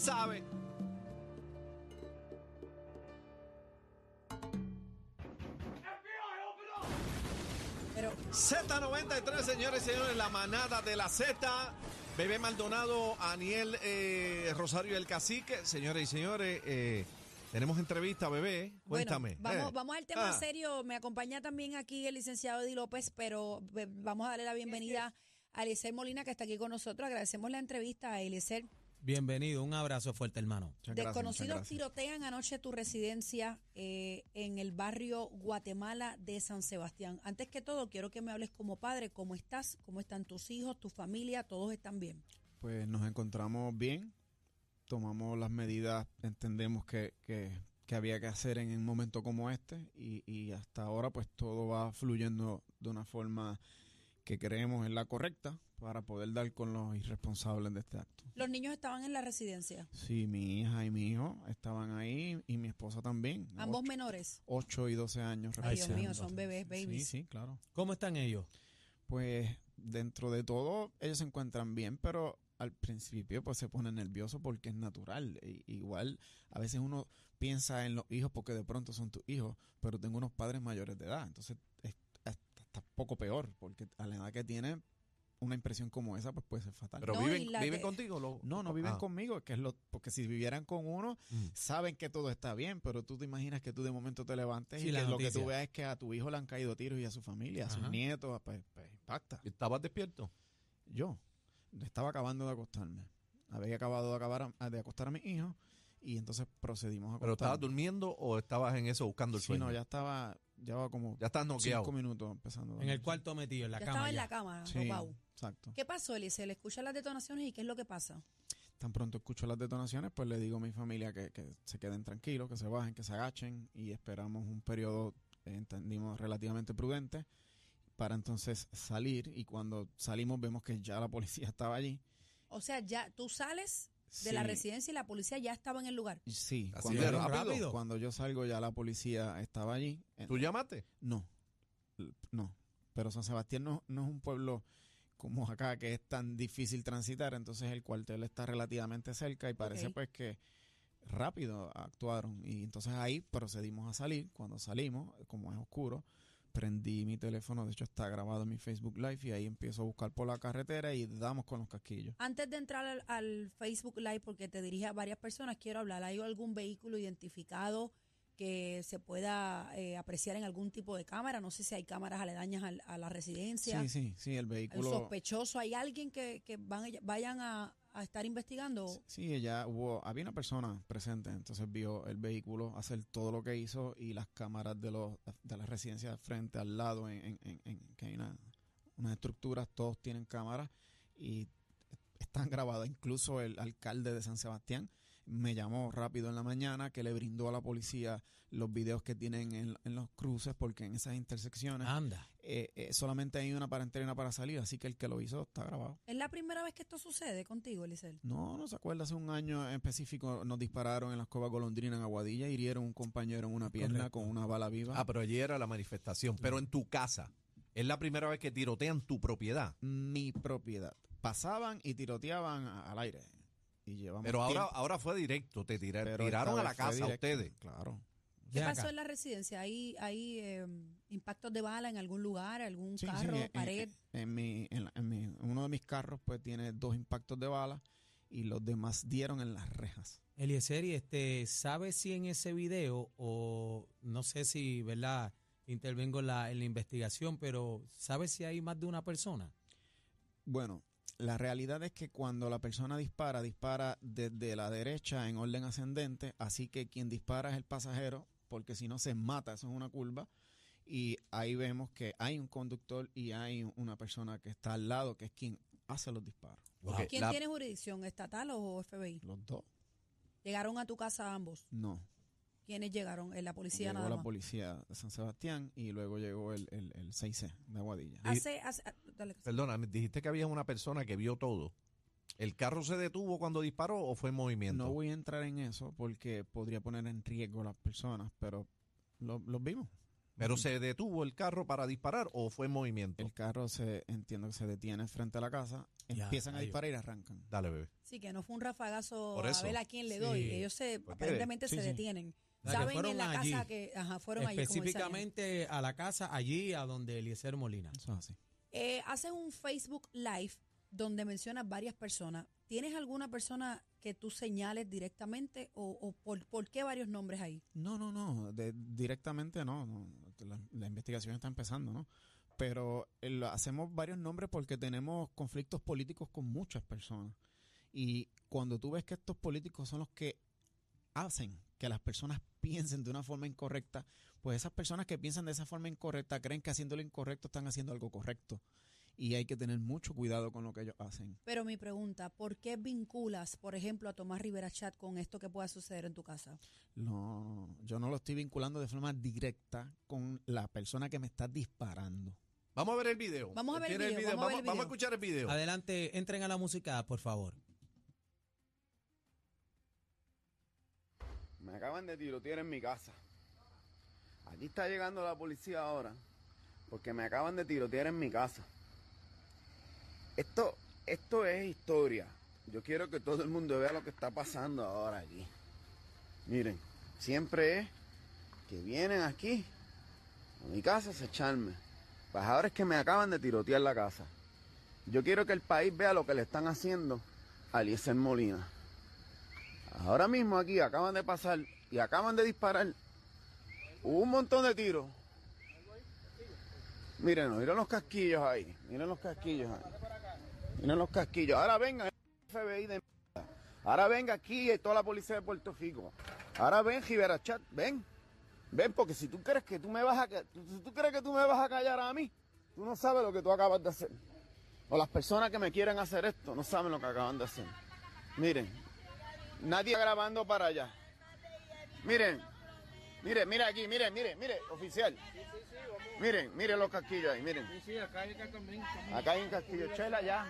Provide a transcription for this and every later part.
sabe. Pero Z93, señores y señores, la manada de la Z. Bebé Maldonado, Aniel eh, Rosario el Cacique. Señores y señores, eh, tenemos entrevista, bebé. Cuéntame. Bueno, vamos, Eh. vamos al tema Ah. serio. Me acompaña también aquí el licenciado Eddie López, pero vamos a darle la bienvenida a Eliezer Molina, que está aquí con nosotros. Agradecemos la entrevista a Eliezer. Bienvenido, un abrazo fuerte, hermano. Muchas Desconocidos gracias. tirotean anoche tu residencia eh, en el barrio Guatemala de San Sebastián. Antes que todo, quiero que me hables como padre, cómo estás, cómo están tus hijos, tu familia, todos están bien. Pues nos encontramos bien, tomamos las medidas, entendemos que, que, que había que hacer en un momento como este y, y hasta ahora pues todo va fluyendo de una forma que creemos es la correcta para poder dar con los irresponsables de este acto. Los niños estaban en la residencia, Sí, mi hija y mi hijo estaban ahí y mi esposa también. ambos ocho, menores. 8 y 12 años. Ay, Dios mío, son bebés, babies. Sí, sí, claro. ¿Cómo están ellos? Pues dentro de todo ellos se encuentran bien, pero al principio pues se pone nervioso porque es natural. Igual a veces uno piensa en los hijos porque de pronto son tus hijos, pero tengo unos padres mayores de edad, entonces poco peor porque a la edad que tienen una impresión como esa pues puede ser fatal. Pero No, viven, viven contigo. lo- no, no viven Ah. conmigo, que es lo porque si vivieran con uno Mm. saben que todo está bien, pero tú te imaginas que tú de momento te levantes Sí, y la que lo que tú veas es que a tu hijo le han caído tiros y a su familia, a sus nietos, pues, pues impacta. ¿Estabas despierto? Yo estaba acabando de acostarme. Había acabado de acabar a- de acostar a mi hijo y entonces procedimos a ¿Pero estabas durmiendo o estabas en eso buscando el Sí, sueño? no, ya estaba, ya va como Ya estás noqueado. cinco minutos empezando. En el cuarto metido, en la ya cama. estaba en ya. la cama, Sí, exacto. ¿Qué pasó, Eliezer? ¿Le escuchan las detonaciones y qué es lo que pasa? Tan pronto escucho las detonaciones, pues le digo a mi familia que, que se queden tranquilos, que se bajen, que se agachen y esperamos un periodo, eh, entendimos, relativamente prudente para entonces salir y cuando salimos vemos que ya la policía estaba allí. O sea, ya tú sales de la residencia y la policía ya estaba en el lugar. Sí, Así cuando, yo- rápido. rápido. cuando yo salgo ya la policía estaba allí. Eh, ¿Tú llamaste? No, no. Pero San Sebastián no, no es un pueblo como acá que es tan difícil transitar, entonces el cuartel está relativamente cerca y parece pues que rápido actuaron y entonces ahí procedimos a salir. Cuando salimos, como es oscuro, prendí mi teléfono, de hecho está grabado en mi Facebook Live y ahí empiezo a buscar por la carretera y damos con los casquillos. Antes de entrar al, al Facebook Live, porque te dirige a varias personas, quiero hablar. ¿Hay algún vehículo identificado que se pueda eh, apreciar en algún tipo de cámara? No sé si hay cámaras aledañas al- a, la residencia. Sí, sí, sí, el ¿Hay un vehículo... sospechoso? ¿Hay alguien que, que van, vayan a, a estar investigando? Sí, ella hubo, había una persona presente, entonces vio el vehículo hacer todo lo que hizo y las cámaras de los de las residencias frente al lado, en, en- en- que hay una, unas estructuras, todos tienen cámaras y están grabadas. Incluso el alcalde de San Sebastián me llamó rápido en la mañana que le brindó a la policía los videos que tienen en, en los cruces porque en esas intersecciones Anda. eh, eh, solamente hay una para entrar y una para salir, así que el que lo hizo está grabado. ¿Es la primera vez que esto sucede contigo, Elisel? No, no se acuerda, hace un año en específico nos dispararon en las Covas Golondrina en Aguadilla, hirieron un compañero en una pierna Correcto. con una bala viva. Ah, pero allí era la manifestación. Pero en tu casa, ¿es la primera vez que tirotean tu propiedad? Mi propiedad. Pasaban y tiroteaban al aire. Y llevamos Pero ahora, tiempo, ahora fue directo, te tiraron a la casa directo, ustedes. Claro. ¿Qué pasó en la residencia? ¿Hay, hay eh, impactos de bala en algún lugar, algún Sí, sí, carro, en- en- pared? En, mi, en, la- en mi- uno de mis carros pues tiene dos impactos de bala y los demás dieron en las rejas. Eliezer, y este, ¿sabe si en ese video, o no sé si, ¿verdad? Intervengo en la, en la investigación, pero ¿sabe si hay más de una persona? Bueno, la realidad es que cuando la persona dispara, dispara desde la derecha en orden ascendente, así que quien dispara es el pasajero, porque si no se mata, eso es una curva. Y ahí vemos que hay un conductor y hay una persona que está al lado, que es quien hace los disparos. ¿Quién la- tiene jurisdicción, estatal o FBI? Los dos. ¿Llegaron a tu casa ambos? No. ¿Quiénes llegaron? ¿En la policía llegó nada la más? policía de San Sebastián y luego llegó el, el, el 6C de Aguadilla. Hace, hace- ah, dale. Perdona, me dijiste que había una persona que vio todo. ¿El carro se detuvo cuando disparó o fue en movimiento? No voy a entrar en eso porque podría poner en riesgo a las personas, pero lo- los vimos. Pero se detuvo el carro para disparar o fue en movimiento. El carro se entiendo que se detiene frente a la casa, Ya, empiezan a disparar y arrancan. Dale, bebé. Sí, que no fue un rafagazo a ver a quién le doy. Sí. Ellos se, Porque- aparentemente sí, se sí. detienen. Que Saben fueron en la allí. casa que ajá, fueron allí. Específicamente a la casa, allí a donde Eliezer Molina. Eso es así. Eh, haces un Facebook Live donde mencionas varias personas. ¿Tienes alguna persona que tú señales directamente o, o por, por qué varios nombres ahí? No, no, no, de- directamente no, no, la, la investigación está empezando, ¿no? Pero eh, lo- hacemos varios nombres porque tenemos conflictos políticos con muchas personas. Y cuando tú ves que estos políticos son los que hacen que las personas piensen de una forma incorrecta, pues esas personas que piensan de esa forma incorrecta creen que haciendo lo incorrecto están haciendo algo correcto. Y hay que tener mucho cuidado con lo que ellos hacen. Pero mi pregunta, ¿por qué vinculas, por ejemplo, a Tomás Rivera Chat con esto que pueda suceder en tu casa? No, yo no lo estoy vinculando de forma directa con la persona que me está disparando. Vamos a ver el video. Vamos a ver el ¿Tiene video, vamos a ver el vamos a video. escuchar el video. Adelante, entren a la música, por favor. Me acaban de tirotear en mi casa. Aquí está llegando la policía ahora. Porque me acaban de tirotear en mi casa. Esto, esto es historia. Yo quiero que todo el mundo vea lo que está pasando ahora aquí. Miren, siempre es que vienen aquí a mi casa a acecharme. Pues que me acaban de tirotear la casa. Yo quiero que el país vea lo que le están haciendo a Eliezer Molina. Ahora mismo aquí acaban de pasar y acaban de disparar. Un montón de tiros. Miren, miren los casquillos ahí. Miren los casquillos ahí. Miren los casquillos. Ahora venga el FBI de mierda. Ahora venga aquí y toda la policía de Puerto Rico. Ahora ven Rivera Chat, ven. Ven, porque si tú crees que tú me vas a si tú crees que tú me vas a callar a mí, tú no sabes lo que tú acabas de hacer. O las personas que me quieren hacer esto no saben lo que acaban de hacer. Miren, Nadie grabando para allá. Miren, miren, mira aquí, miren, miren, miren, oficial. Miren, miren los casquillos ahí, miren. Acá hay un casquillo, chela ya.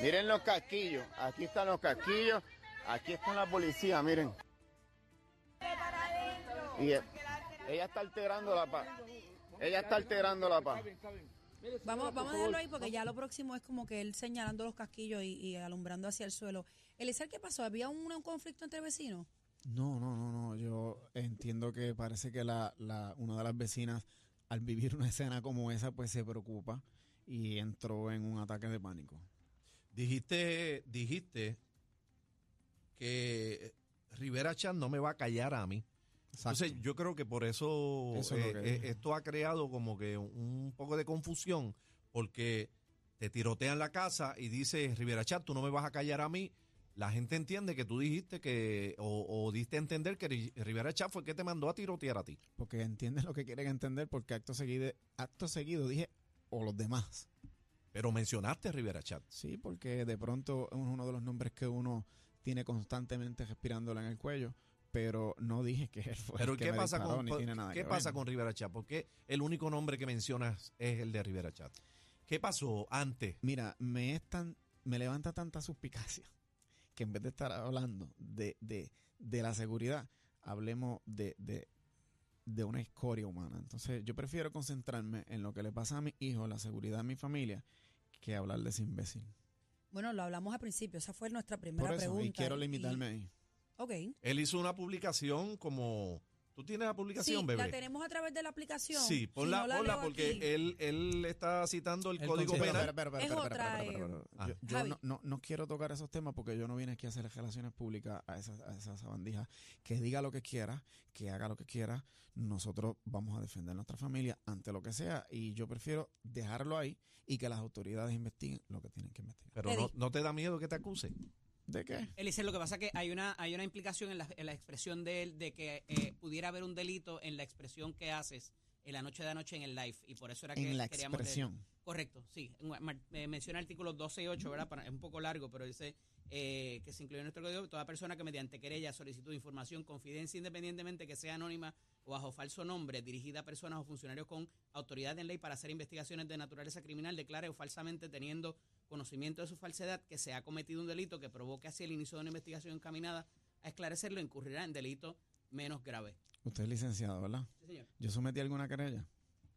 Miren los casquillos, aquí están los casquillos, aquí está la policía, miren. Y ella está alterando la paz. Ella está alterando la paz. Vamos, vamos a dejarlo ahí porque ya lo próximo es como que él señalando los casquillos y, y alumbrando hacia el suelo. Eliezer, ¿qué pasó? ¿Había un, un conflicto entre vecinos? No, no, no, no. Yo entiendo que parece que la, la, una de las vecinas, al vivir una escena como esa, pues se preocupa y entró en un ataque de pánico. Dijiste, dijiste que Rivera Chan no me va a callar a mí. Exacto. Entonces yo creo que por eso, Eso es lo eh, eh, esto ha creado como que un poco de confusión porque te tirotean la casa y dice Rivera Chat, tú no me vas a callar a mí. La gente entiende que tú dijiste que, o, o diste a entender que Ri- Rivera Chat fue el que te mandó a tirotear a ti. Porque entienden lo que quieren entender, porque acto seguido, acto seguido dije, o los demás. Pero mencionaste a Rivera Chat. Sí, porque de pronto es uno de los nombres que uno tiene constantemente respirándole en el cuello, pero no dije que él fue Pero el que ¿qué me pasa disparó, con ni tiene nada qué que pasa ver. con Rivera Chat? Porque el único nombre que mencionas es el de Rivera Chat. ¿Qué pasó antes? Mira, me es tan, me levanta tanta suspicacia que en vez de estar hablando de, de, de la seguridad, hablemos de, de, de una escoria humana. Entonces, yo prefiero concentrarme en lo que le pasa a mi hijo, la seguridad de mi familia, que hablar de ese imbécil. Bueno, lo hablamos al principio. Esa fue nuestra primera Por eso, pregunta. y quiero limitarme ahí. Ok. Él hizo una publicación como... ¿Tú tienes la publicación, Sí, bebé? la tenemos a través de la aplicación. Sí, Si ponla, no la ponla leo porque aquí. él, él está citando el, El Código. Penal. Yo, no, no, no quiero tocar esos temas porque yo no vine aquí a hacer relaciones públicas a esa, a esa sabandija. Que diga lo que quiera, que haga lo que quiera. Nosotros vamos a defender nuestra familia ante lo que sea. Y yo prefiero dejarlo ahí y que las autoridades investiguen lo que tienen que investigar. Pero no, no te da miedo que te acuse. ¿De qué? Eliezer, lo que pasa es que hay una, hay una implicación en la, en la expresión de él de que eh, pudiera haber un delito en la expresión que haces en la noche de anoche en el live. Y por eso era que En la queríamos leer. expresión. Correcto, sí. Eh, menciona el artículo 12 y 8, ¿verdad? Para- es un poco largo, pero dice eh, que se incluye en nuestro código toda persona que mediante querella, solicitud de información, confidencia independientemente que sea anónima o bajo falso nombre, dirigida a personas o funcionarios con autoridad en ley para hacer investigaciones de naturaleza criminal, declare o falsamente teniendo conocimiento de su falsedad que se ha cometido un delito que provoque así el inicio de una investigación encaminada a esclarecerlo, incurrirá en delito menos grave. Usted es licenciado, ¿verdad? Sí, señor. Yo sometí alguna querella.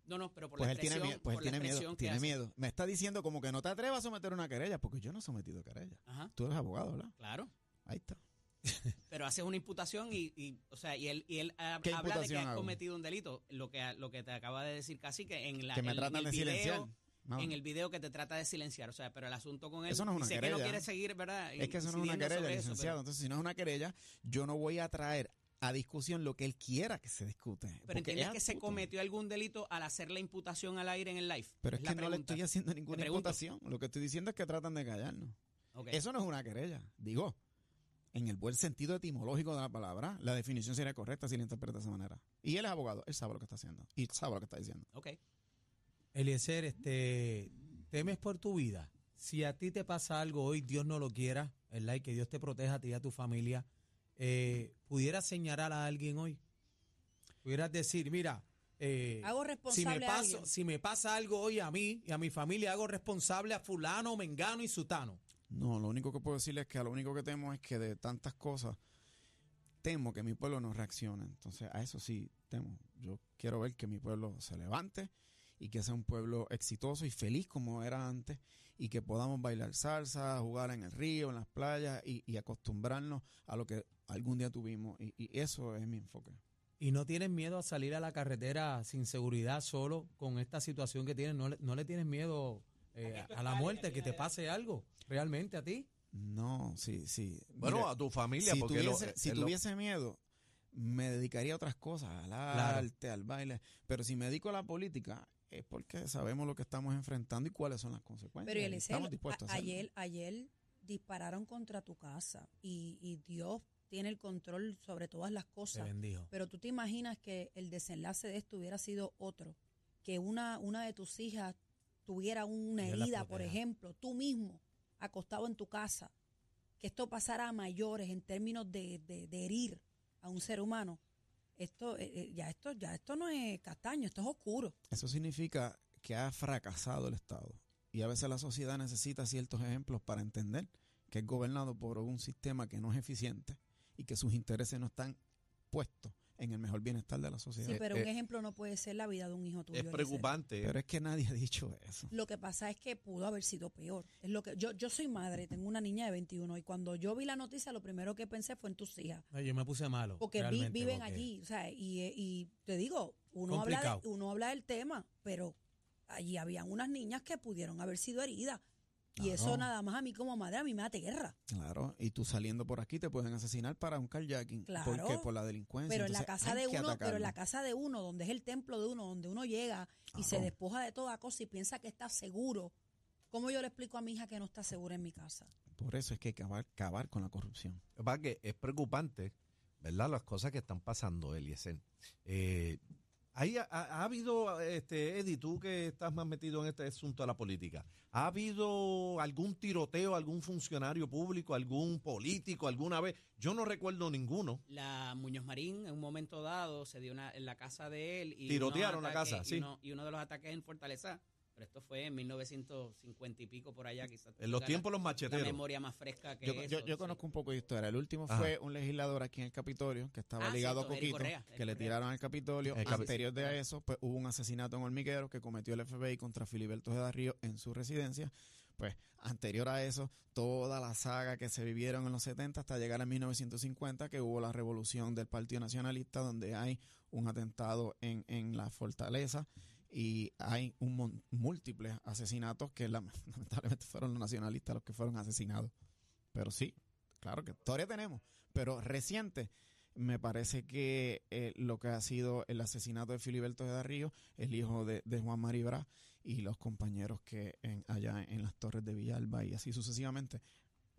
No, no, pero por Pues la él tiene expresión, miedo. Pues él tiene miedo. expresión Tiene hace. miedo. Me está diciendo como que no te atrevas a someter una querella, porque yo no he sometido querella. Ajá, Tú eres abogado, ¿verdad? claro. Ahí está. Pero haces una imputación y, y, o sea, y él, y él ha- ¿Qué habla de que has hago? cometido un delito. Lo que, lo que te acaba de decir casi que en la que me en- tratan de el silenciar. video, No. en el video que te trata de silenciar. O sea, pero el asunto con él Eso no es una dice que no querella. quiere seguir, ¿verdad? Es que eso no es una querella, eso, licenciado. pero- Entonces, si no es una querella, yo no voy a traer a discusión lo que él quiera que se discute. Pero entiendes es que se cometió algún delito al hacer la imputación al aire en el live. Pero es, que no le estoy haciendo ninguna imputación. Lo que estoy diciendo es que tratan de callarnos. Eso no es una querella. Digo, en el buen sentido etimológico de la palabra, la definición sería correcta si la interpreta de esa manera. Y él es abogado, él sabe lo que está haciendo. Y sabe lo que está diciendo. Ok. Eliezer, este, temes por tu vida. Si a ti te pasa algo hoy, Dios no lo quiera, ¿verdad? Y que Dios te proteja a ti y a tu familia, eh, ¿pudieras señalar a alguien hoy? ¿Pudieras decir, mira, eh, Hago si, me a si pasa algo hoy a mí y a mi familia, hago responsable a fulano, mengano y sutano? No, lo único que puedo decirle es que a lo único que temo es que de tantas cosas, temo que mi pueblo no reaccione. Entonces, a eso sí temo. Yo quiero ver que mi pueblo se levante y que sea un pueblo exitoso y feliz como era antes y que podamos bailar salsa, jugar en el río, en las playas y, y acostumbrarnos a lo que algún día tuvimos. Y, y eso es mi enfoque. ¿Y no tienes miedo a salir a la carretera sin seguridad solo con esta situación que tienes? ¿No le, no le tienes miedo eh, a la muerte, que te pase algo realmente a ti? No, sí, sí. Bueno, Mira, a tu familia, si porque lo- tuviese, si es lo- tuviese miedo, me dedicaría a otras cosas, al Claro. arte, al baile. Pero si me dedico a la política, es porque sabemos lo que estamos enfrentando y cuáles son las consecuencias. Pero y Eliezer, estamos dispuestos a, a- hacerlo. ayer, ayer dispararon contra tu casa y, y Dios tiene el control sobre todas las Te cosas. bendijo. Pero tú te imaginas que el desenlace de esto hubiera sido otro, que una, una de tus hijas tuviera una herida, por ejemplo, tú mismo, acostado en tu casa, que esto pasara a mayores en términos de, de- de herir a un ser humano. Esto, eh, eh, ya esto, ya esto no es castaño, esto es oscuro. Eso significa que ha fracasado el Estado. Y a veces la sociedad necesita ciertos ejemplos para entender que es gobernado por un sistema que no es eficiente y que sus intereses no están puestos en el mejor bienestar de la sociedad. Sí, pero eh, un ejemplo no puede ser la vida de un hijo tuyo. es preocupante. Pero es que nadie ha dicho eso. Lo que pasa es que pudo haber sido peor. Es lo que yo yo soy madre, tengo una niña de 21 y cuando yo vi la noticia lo primero que pensé fue en tus hijas, No, yo me puse malo. porque vi- viven porque- allí, o sea, y, eh, y te digo, uno habla de, uno habla del tema, pero allí habían unas niñas que pudieron haber sido heridas y eso nada más a mí como madre a mí me aterra. Claro, y tú saliendo por aquí te pueden asesinar para un carjacking. Claro. Porque por la delincuencia. Pero en la casa de uno, pero en la casa de uno, donde es el templo de uno, donde uno llega y se despoja de toda cosa y piensa que está seguro. ¿Cómo yo le explico a mi hija que no está segura en mi casa? Por eso es que hay que acabar, acabar con la corrupción. Es preocupante, ¿verdad? Las cosas que están pasando, Eliezer. Eh, ahí ha, ha- ha habido, este, Eddie, tú que estás más metido en este asunto de la política, ¿ha habido algún tiroteo, algún funcionario público, algún político alguna vez? Yo no recuerdo ninguno. La Muñoz Marín en un momento dado se dio una, en la casa de él y Tirotearon la casa, y sí. uno, y uno de los ataques en Fortaleza, pero esto fue en 1950 y pico por allá quizás. En los tiempos de los la, la macheteros. memoria más fresca que Yo, eso, yo- yo sí. conozco un poco de historia. El último Ajá. fue un legislador aquí en el Capitolio que estaba Ah, ligado cierto, a Coquito, Correa, que le tiraron al Capitolio. El Anterior de a eso, pues hubo un asesinato en Hormiguero que cometió el FBI contra Filiberto Ojeda Río en su residencia. Pues anterior a eso, toda la saga que se vivieron en los 70 hasta llegar a 1950, que hubo la revolución del Partido Nacionalista, donde hay un atentado en, en la fortaleza y hay un múltiples asesinatos que la- lamentablemente fueron los nacionalistas los que fueron asesinados. Pero sí, claro que todavía tenemos, pero reciente me parece que eh, lo que ha sido el asesinato de Filiberto de Río, el hijo de, de Juan Maribra y los compañeros que en, allá en las torres de Villalba y así sucesivamente,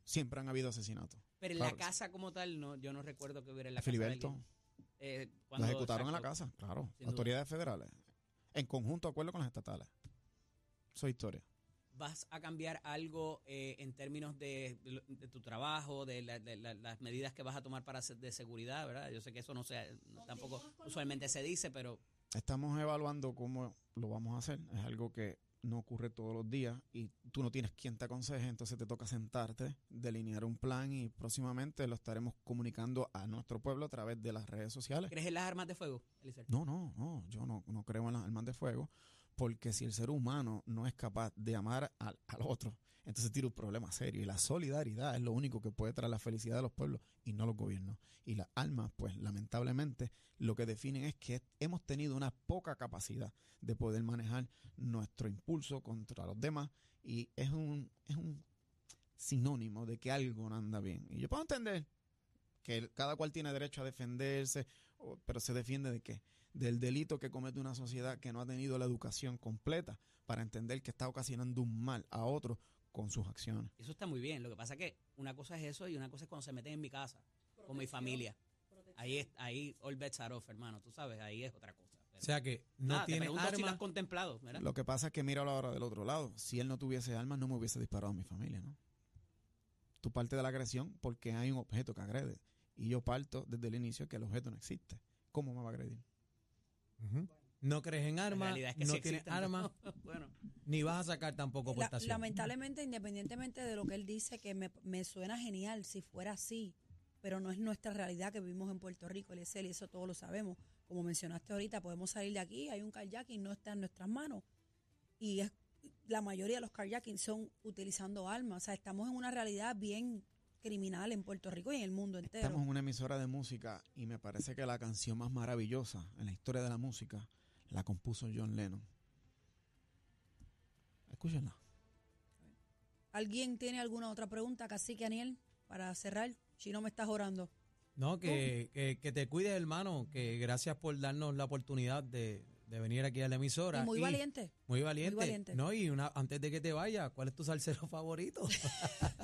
siempre han habido asesinatos. Pero en Claro. la casa como tal, no, yo no recuerdo que hubiera en la Filiberto, casa alguien. Eh, ejecutaron en la casa, claro, duda. autoridades federales, en conjunto acuerdo con las estatales. Eso es historia. ¿Vas a cambiar algo eh, en términos de, de lo- de tu trabajo, de, la- de la- las medidas que vas a tomar para de seguridad, verdad? Yo sé que eso no se, tampoco usualmente se dice, pero Estamos evaluando cómo lo vamos a hacer. Es algo que no ocurre todos los días y tú no tienes quien te aconseje, entonces te toca sentarte, delinear un plan y próximamente lo estaremos comunicando a nuestro pueblo a través de las redes sociales. ¿Crees en las armas de fuego, Eliezer? No, no, no, yo no, no creo en las armas de fuego, porque si el ser humano no es capaz de amar al, al otro, entonces tiene un problema serio. Y la solidaridad es lo único que puede traer la felicidad de los pueblos y no los gobiernos. Y las armas, pues lamentablemente, lo que definen es que hemos tenido una poca capacidad de poder manejar nuestro impulso contra los demás y es un, es un sinónimo de que algo no anda bien. Y yo puedo entender que cada cual tiene derecho a defenderse, pero se defiende de qué? Del delito que comete una sociedad que no ha tenido la educación completa para entender que está ocasionando un mal a otro con sus acciones. Eso está muy bien. Lo que pasa es que una cosa es eso y una cosa es cuando se meten en mi casa, con mi familia. Ahí, es, ahí all bets are off, hermano. Tú sabes, ahí es otra cosa. O sea que no Nada, tiene pregunto si lo has armas. contemplado, ¿verdad? Lo que pasa es que mira ahora del otro lado. Si él no tuviese armas, no me hubiese disparado a mi familia, ¿no? Tú partes de la agresión porque hay un objeto que agrede. Y yo parto desde el inicio que el objeto no existe. ¿Cómo me va a agredir? No crees en La armas, realidad es que no sí tienes existen, armas, bueno, ni vas a sacar tampoco La- portación. lamentablemente, independientemente de lo que él dice, que me, me suena genial si fuera así, pero no es nuestra realidad que vivimos en Puerto Rico, él es él y eso todos lo sabemos. Como mencionaste ahorita, podemos salir de aquí, hay un kayaking, no está en nuestras manos. Y es, la mayoría de los kayaking son utilizando armas. O sea, estamos en una realidad bien criminal en Puerto Rico y en el mundo entero. Estamos en una emisora de música y me parece que la canción más maravillosa en la historia de la música la compuso John Lennon. Escúchenla. ¿Alguien tiene alguna otra pregunta, Cacique Aniel, para cerrar? Si no me estás orando. No, que, que, que te cuides, hermano, que gracias por darnos la oportunidad de, de venir aquí a la emisora. Y muy valiente. Muy valiente. Muy valiente. No, y una, antes de que te vayas, ¿cuál es tu salsero favorito?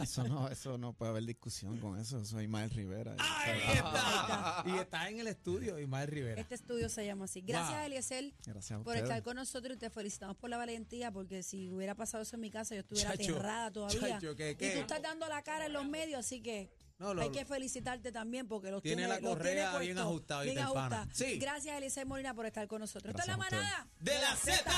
Eso no, eso no puede haber discusión con eso. Soy Ismael Rivera. y está en el estudio, Ismael Rivera. Este estudio se llama así. Gracias, Wow. Eliezer. Gracias a por estar con nosotros y te felicitamos por la valentía, porque si hubiera pasado eso en mi casa, yo estuviera Chacho, aterrada todavía. chacho, ¿qué, Y tú estás dando la cara en los medios, así que No, lo- hay que felicitarte también, porque los Tiene tiene, la los tiene correa bien ajustada, bien ajustada. Sí. Gracias, Eliezer Molina, por estar con nosotros. Esto es la Gracias manada. ¡De la Z!